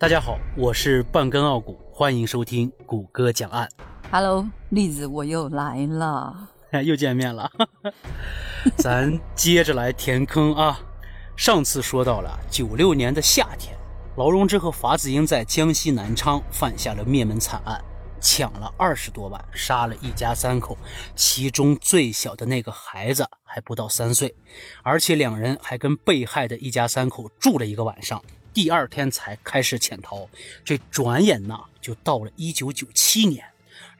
大家好，我是半根傲骨，欢迎收听谷歌讲案。Hello，栗子，我又来了。又见面了，咱接着来填坑啊！上次说到了九六年的夏天，劳荣枝和法子英在江西南昌犯下了灭门惨案，抢了二十多万，杀了一家三口，其中最小的那个孩子还不到三岁，而且两人还跟被害的一家三口住了一个晚上，第二天才开始潜逃。这转眼呐，就到了一九九七年。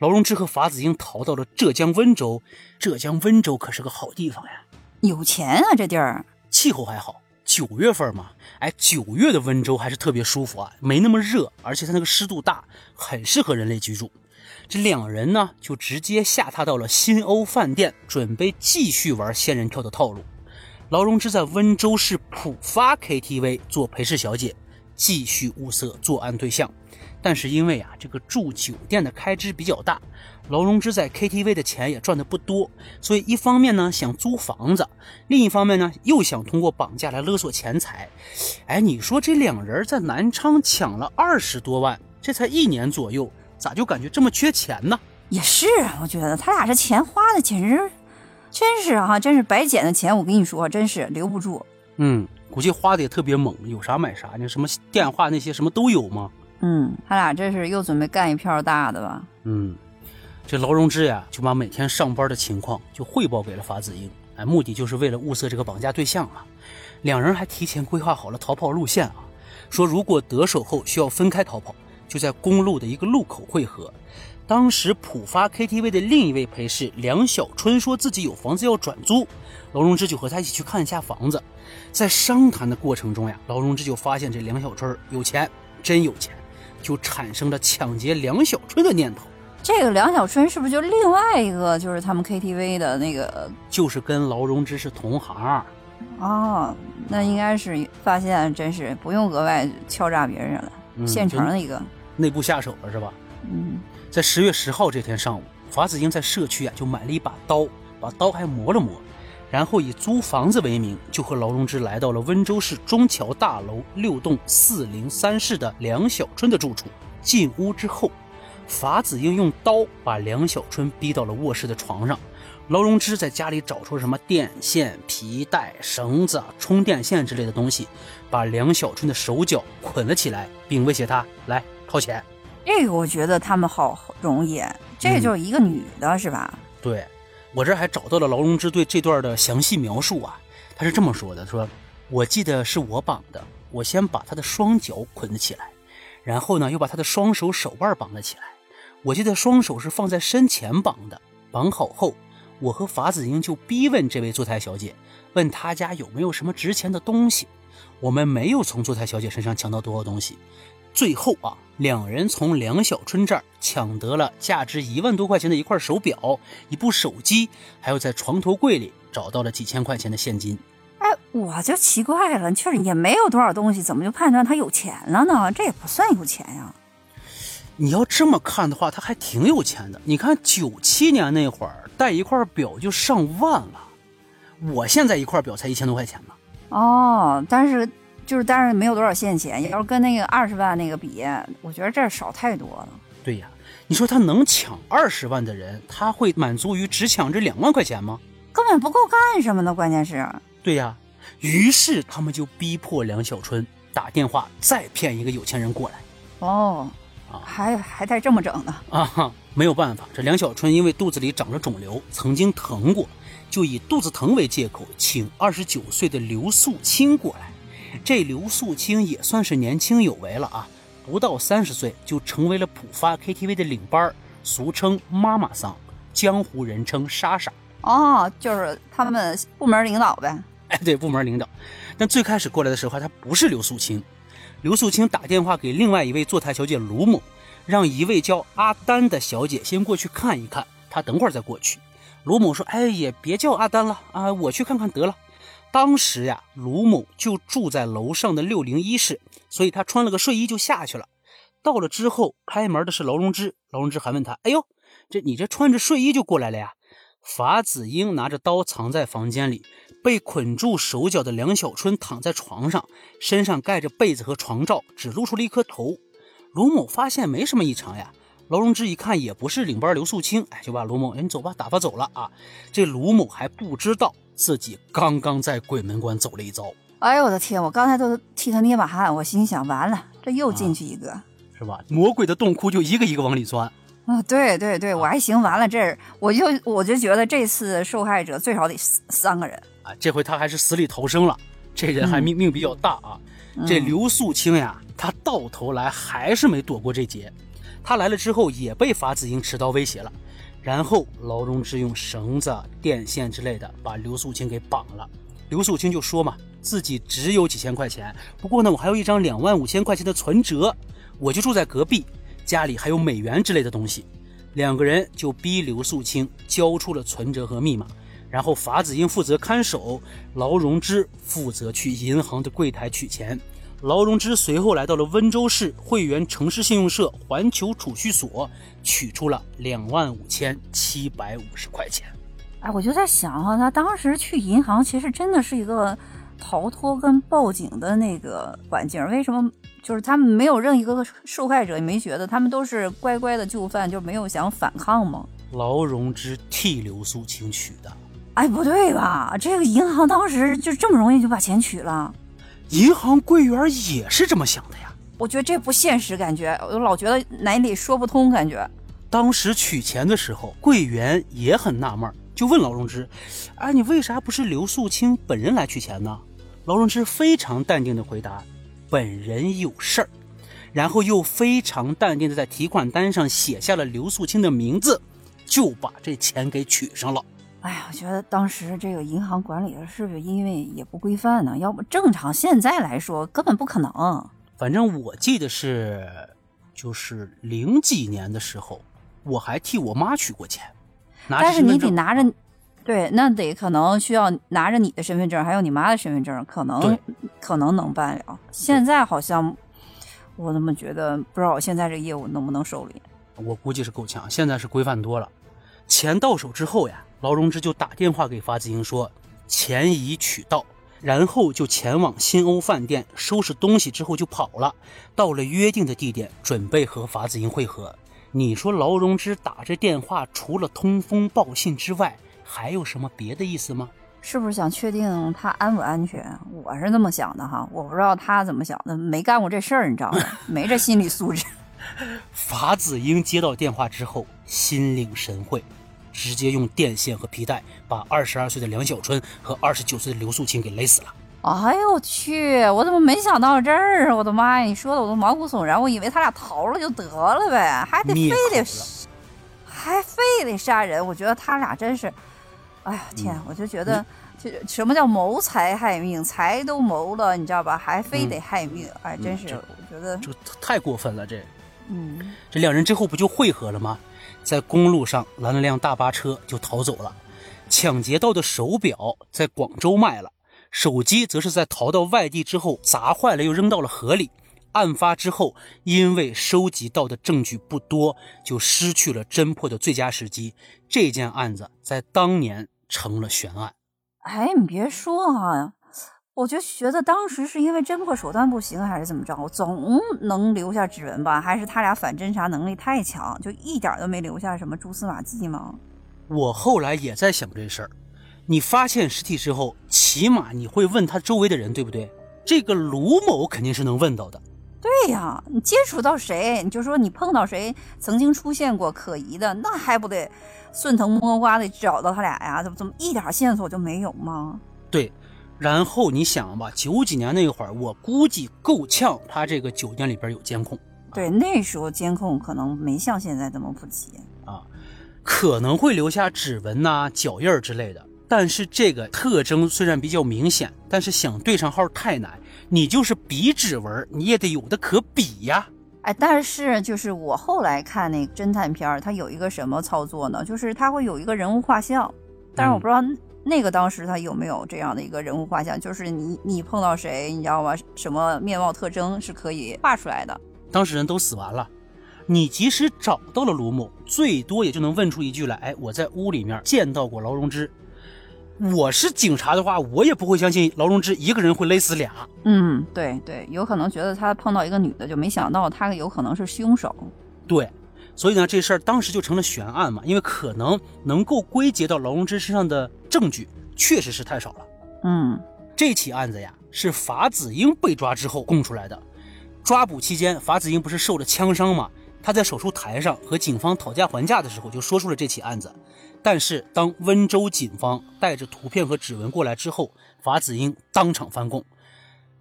劳荣枝和法子英逃到了浙江温州，浙江温州可是个好地方呀，有钱啊，这地儿气候还好。九月份嘛，哎，九月的温州还是特别舒服啊，没那么热，而且它那个湿度大，很适合人类居住。这两人呢，就直接下榻到了新欧饭店，准备继续玩仙人跳的套路。劳荣枝在温州市浦发 KTV 做陪侍小姐，继续物色作案对象。但是因为啊，这个住酒店的开支比较大，劳荣枝在 KTV 的钱也赚的不多，所以一方面呢想租房子，另一方面呢又想通过绑架来勒索钱财。哎，你说这两人在南昌抢了二十多万，这才一年左右，咋就感觉这么缺钱呢？也是啊，我觉得他俩这钱花的简直，真是啊，真是白捡的钱。我跟你说，真是留不住。嗯，估计花的也特别猛，有啥买啥，那什么电话那些什么都有吗？嗯，他俩这是又准备干一票大的吧？嗯，这劳荣枝呀，就把每天上班的情况就汇报给了法子英，哎，目的就是为了物色这个绑架对象啊。两人还提前规划好了逃跑路线啊，说如果得手后需要分开逃跑，就在公路的一个路口汇合。当时浦发 KTV 的另一位陪侍梁小春说自己有房子要转租，劳荣枝就和他一起去看一下房子。在商谈的过程中呀，劳荣枝就发现这梁小春有钱，真有钱。就产生了抢劫梁小春的念头。这个梁小春是不是就另外一个，就是他们 KTV 的那个？就是跟劳荣枝是同行。哦，那应该是发现真是不用额外敲诈别人了，嗯、现成的一个。内部下手了是吧？嗯，在十月十号这天上午，法子英在社区啊就买了一把刀，把刀还磨了磨。然后以租房子为名，就和劳荣枝来到了温州市中桥大楼六栋四零三室的梁小春的住处。进屋之后，法子英用刀把梁小春逼到了卧室的床上。劳荣枝在家里找出什么电线、皮带、绳子、充电线之类的东西，把梁小春的手脚捆了起来，并威胁他来掏钱。这个我觉得他们好容易，这就是一个女的，嗯、是吧？对。我这还找到了劳荣枝对这段的详细描述啊，他是这么说的：说我记得是我绑的，我先把他的双脚捆了起来，然后呢又把他的双手手腕绑了起来。我记得双手是放在身前绑的，绑好后，我和法子英就逼问这位坐台小姐，问她家有没有什么值钱的东西。我们没有从坐台小姐身上抢到多少东西。最后啊，两人从梁小春这儿抢得了价值一万多块钱的一块手表、一部手机，还有在床头柜里找到了几千块钱的现金。哎，我就奇怪了，确实也没有多少东西，怎么就判断他有钱了呢？这也不算有钱呀。你要这么看的话，他还挺有钱的。你看九七年那会儿戴一块表就上万了，我现在一块表才一千多块钱呢。哦，但是。就是，但是没有多少现钱。要是跟那个二十万那个比，我觉得这少太多了。对呀，你说他能抢二十万的人，他会满足于只抢这两万块钱吗？根本不够干什么呢？关键是。对呀，于是他们就逼迫梁小春打电话再骗一个有钱人过来。哦，啊，还还带这么整的啊？没有办法，这梁小春因为肚子里长着肿瘤，曾经疼过，就以肚子疼为借口，请二十九岁的刘素清过来。这刘素清也算是年轻有为了啊，不到三十岁就成为了浦发 KTV 的领班，俗称妈妈桑，江湖人称莎莎。哦，就是他们部门领导呗。哎，对，部门领导。但最开始过来的时候，她不是刘素清。刘素清打电话给另外一位坐台小姐卢某，让一位叫阿丹的小姐先过去看一看，她等会儿再过去。卢某说：“哎，也别叫阿丹了啊，我去看看得了。”当时呀，卢某就住在楼上的六零一室，所以他穿了个睡衣就下去了。到了之后，开门的是劳荣枝，劳荣枝还问他：“哎呦，这你这穿着睡衣就过来了呀？”法子英拿着刀藏在房间里，被捆住手脚的梁小春躺在床上，身上盖着被子和床罩，只露出了一颗头。卢某发现没什么异常呀。劳荣枝一看也不是领班刘素清，哎，就把卢某，哎，你走吧，打发走了啊。这卢某还不知道自己刚刚在鬼门关走了一遭。哎呦我的天，我刚才都替他捏把汗，我心想完了，这又进去一个，是吧？魔鬼的洞窟就一个一个往里钻。啊，对对对，我还行，完了这儿我就我就觉得这次受害者最少得三个人啊，这回他还是死里逃生了，这人还命命比较大啊。这刘素清呀，他到头来还是没躲过这劫。他来了之后也被法子英持刀威胁了，然后劳荣枝用绳子、电线之类的把刘素清给绑了。刘素清就说嘛，自己只有几千块钱，不过呢，我还有一张两万五千块钱的存折，我就住在隔壁，家里还有美元之类的东西。两个人就逼刘素清交出了存折和密码，然后法子英负责看守，劳荣枝负责去银行的柜台取钱。劳荣枝随后来到了温州市汇源城市信用社环球储蓄所，取出了两万五千七百五十块钱。哎，我就在想哈，他当时去银行其实真的是一个逃脱跟报警的那个环境。为什么？就是他们没有任一个受害者也没觉得，他们都是乖乖的就范，就没有想反抗吗？劳荣枝替刘素清取的。哎，不对吧？这个银行当时就这么容易就把钱取了？银行柜员也是这么想的呀？我觉得这不现实，感觉我老觉得哪里说不通，感觉。当时取钱的时候，柜员也很纳闷，就问劳荣枝：“哎，你为啥不是刘素清本人来取钱呢？”劳荣枝非常淡定的回答：“本人有事儿。”然后又非常淡定的在提款单上写下了刘素清的名字，就把这钱给取上了。哎呀，我觉得当时这个银行管理的是不是因为也不规范呢？要不正常现在来说根本不可能。反正我记得是，就是零几年的时候，我还替我妈取过钱。但是你得拿着，对，那得可能需要拿着你的身份证，还有你妈的身份证，可能可能能办了。现在好像，我怎么觉得不知道我现在这业务能不能受理？我估计是够呛，现在是规范多了。钱到手之后呀。劳荣枝就打电话给法子英说，钱已取到，然后就前往新欧饭店收拾东西，之后就跑了。到了约定的地点，准备和法子英会合。你说劳荣枝打这电话，除了通风报信之外，还有什么别的意思吗？是不是想确定他安不安全？我是这么想的哈，我不知道他怎么想的，没干过这事儿，你知道吗？没这心理素质。法子英接到电话之后，心领神会。直接用电线和皮带把二十二岁的梁小春和二十九岁的刘素琴给勒死了。哎呦我去！我怎么没想到这儿？我的妈呀！你说的我都毛骨悚然。我以为他俩逃了就得了呗，还得非得，还非得杀人。我觉得他俩真是，哎呀天！我就觉得，这什么叫谋财害命？财都谋了，你知道吧？还非得害命？哎，真是，我觉得这太过分了。这，嗯，这两人之后不就会合了吗？在公路上拦了辆大巴车就逃走了，抢劫到的手表在广州卖了，手机则是在逃到外地之后砸坏了又扔到了河里。案发之后，因为收集到的证据不多，就失去了侦破的最佳时机。这件案子在当年成了悬案。哎，你别说啊。我就觉得当时是因为侦破手段不行，还是怎么着？总能留下指纹吧？还是他俩反侦查能力太强，就一点都没留下什么蛛丝马迹吗？我后来也在想这事儿。你发现尸体之后，起码你会问他周围的人，对不对？这个卢某肯定是能问到的。对呀，你接触到谁，你就说你碰到谁曾经出现过可疑的，那还不得顺藤摸瓜的找到他俩呀？怎么怎么一点线索就没有吗？对。然后你想吧，九几年那会儿，我估计够呛，他这个酒店里边有监控。对，那时候监控可能没像现在这么普及啊，可能会留下指纹呐、脚印之类的。但是这个特征虽然比较明显，但是想对上号太难。你就是比指纹，你也得有的可比呀。哎，但是就是我后来看那个侦探片儿它有一个什么操作呢？就是它会有一个人物画像，但是我不知道。那个当时他有没有这样的一个人物画像？就是你你碰到谁，你知道吗？什么面貌特征是可以画出来的？当事人都死完了，你即使找到了卢某，最多也就能问出一句来：哎，我在屋里面见到过劳荣枝。我是警察的话，我也不会相信劳荣枝一个人会勒死俩。嗯，对对，有可能觉得他碰到一个女的，就没想到他有可能是凶手。对，所以呢，这事儿当时就成了悬案嘛，因为可能能够归结到劳荣枝身上的证据确实是太少了。嗯，这起案子呀，是法子英被抓之后供出来的。抓捕期间，法子英不是受了枪伤吗？他在手术台上和警方讨价还价的时候，就说出了这起案子。但是，当温州警方带着图片和指纹过来之后，法子英当场翻供。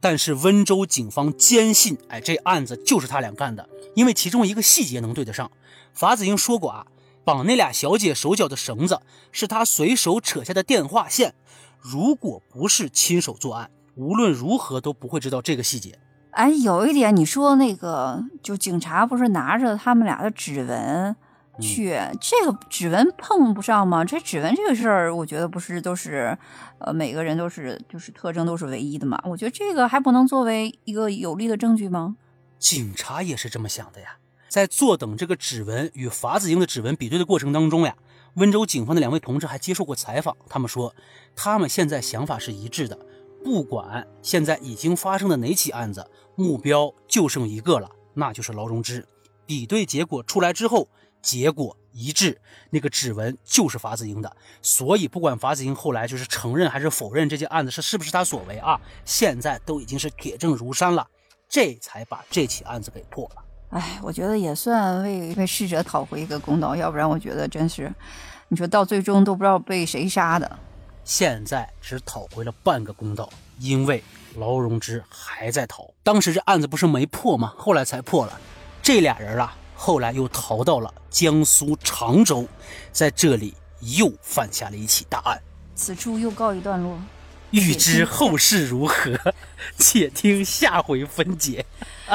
但是，温州警方坚信，哎，这案子就是他俩干的，因为其中一个细节能对得上。法子英说过啊，绑那俩小姐手脚的绳子是他随手扯下的电话线。如果不是亲手作案，无论如何都不会知道这个细节。哎，有一点，你说那个，就警察不是拿着他们俩的指纹？去这个指纹碰不上吗？这指纹这个事儿，我觉得不是都是，呃，每个人都是就是特征都是唯一的嘛。我觉得这个还不能作为一个有力的证据吗？警察也是这么想的呀。在坐等这个指纹与法子英的指纹比对的过程当中呀，温州警方的两位同志还接受过采访，他们说他们现在想法是一致的，不管现在已经发生的哪起案子，目标就剩一个了，那就是劳荣枝。比对结果出来之后。结果一致，那个指纹就是法子英的，所以不管法子英后来就是承认还是否认这件案子是是不是他所为啊，现在都已经是铁证如山了，这才把这起案子给破了。哎，我觉得也算为为逝者讨回一个公道，要不然我觉得真是，你说到最终都不知道被谁杀的。现在只讨回了半个公道，因为劳荣枝还在逃。当时这案子不是没破吗？后来才破了，这俩人啊。后来又逃到了江苏常州，在这里又犯下了一起大案。此处又告一段落，欲知后事如何，且听下回分解。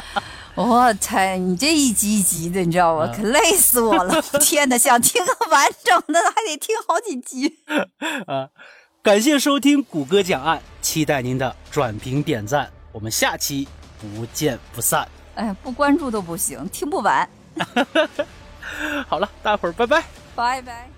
我猜你这一集一集的，你知道吗？可累死我了！天哪，想听个完整的，还得听好几集。啊！感谢收听谷歌讲案，期待您的转评点赞，我们下期不见不散。哎，不关注都不行，听不完。好了，大伙儿拜拜，拜拜。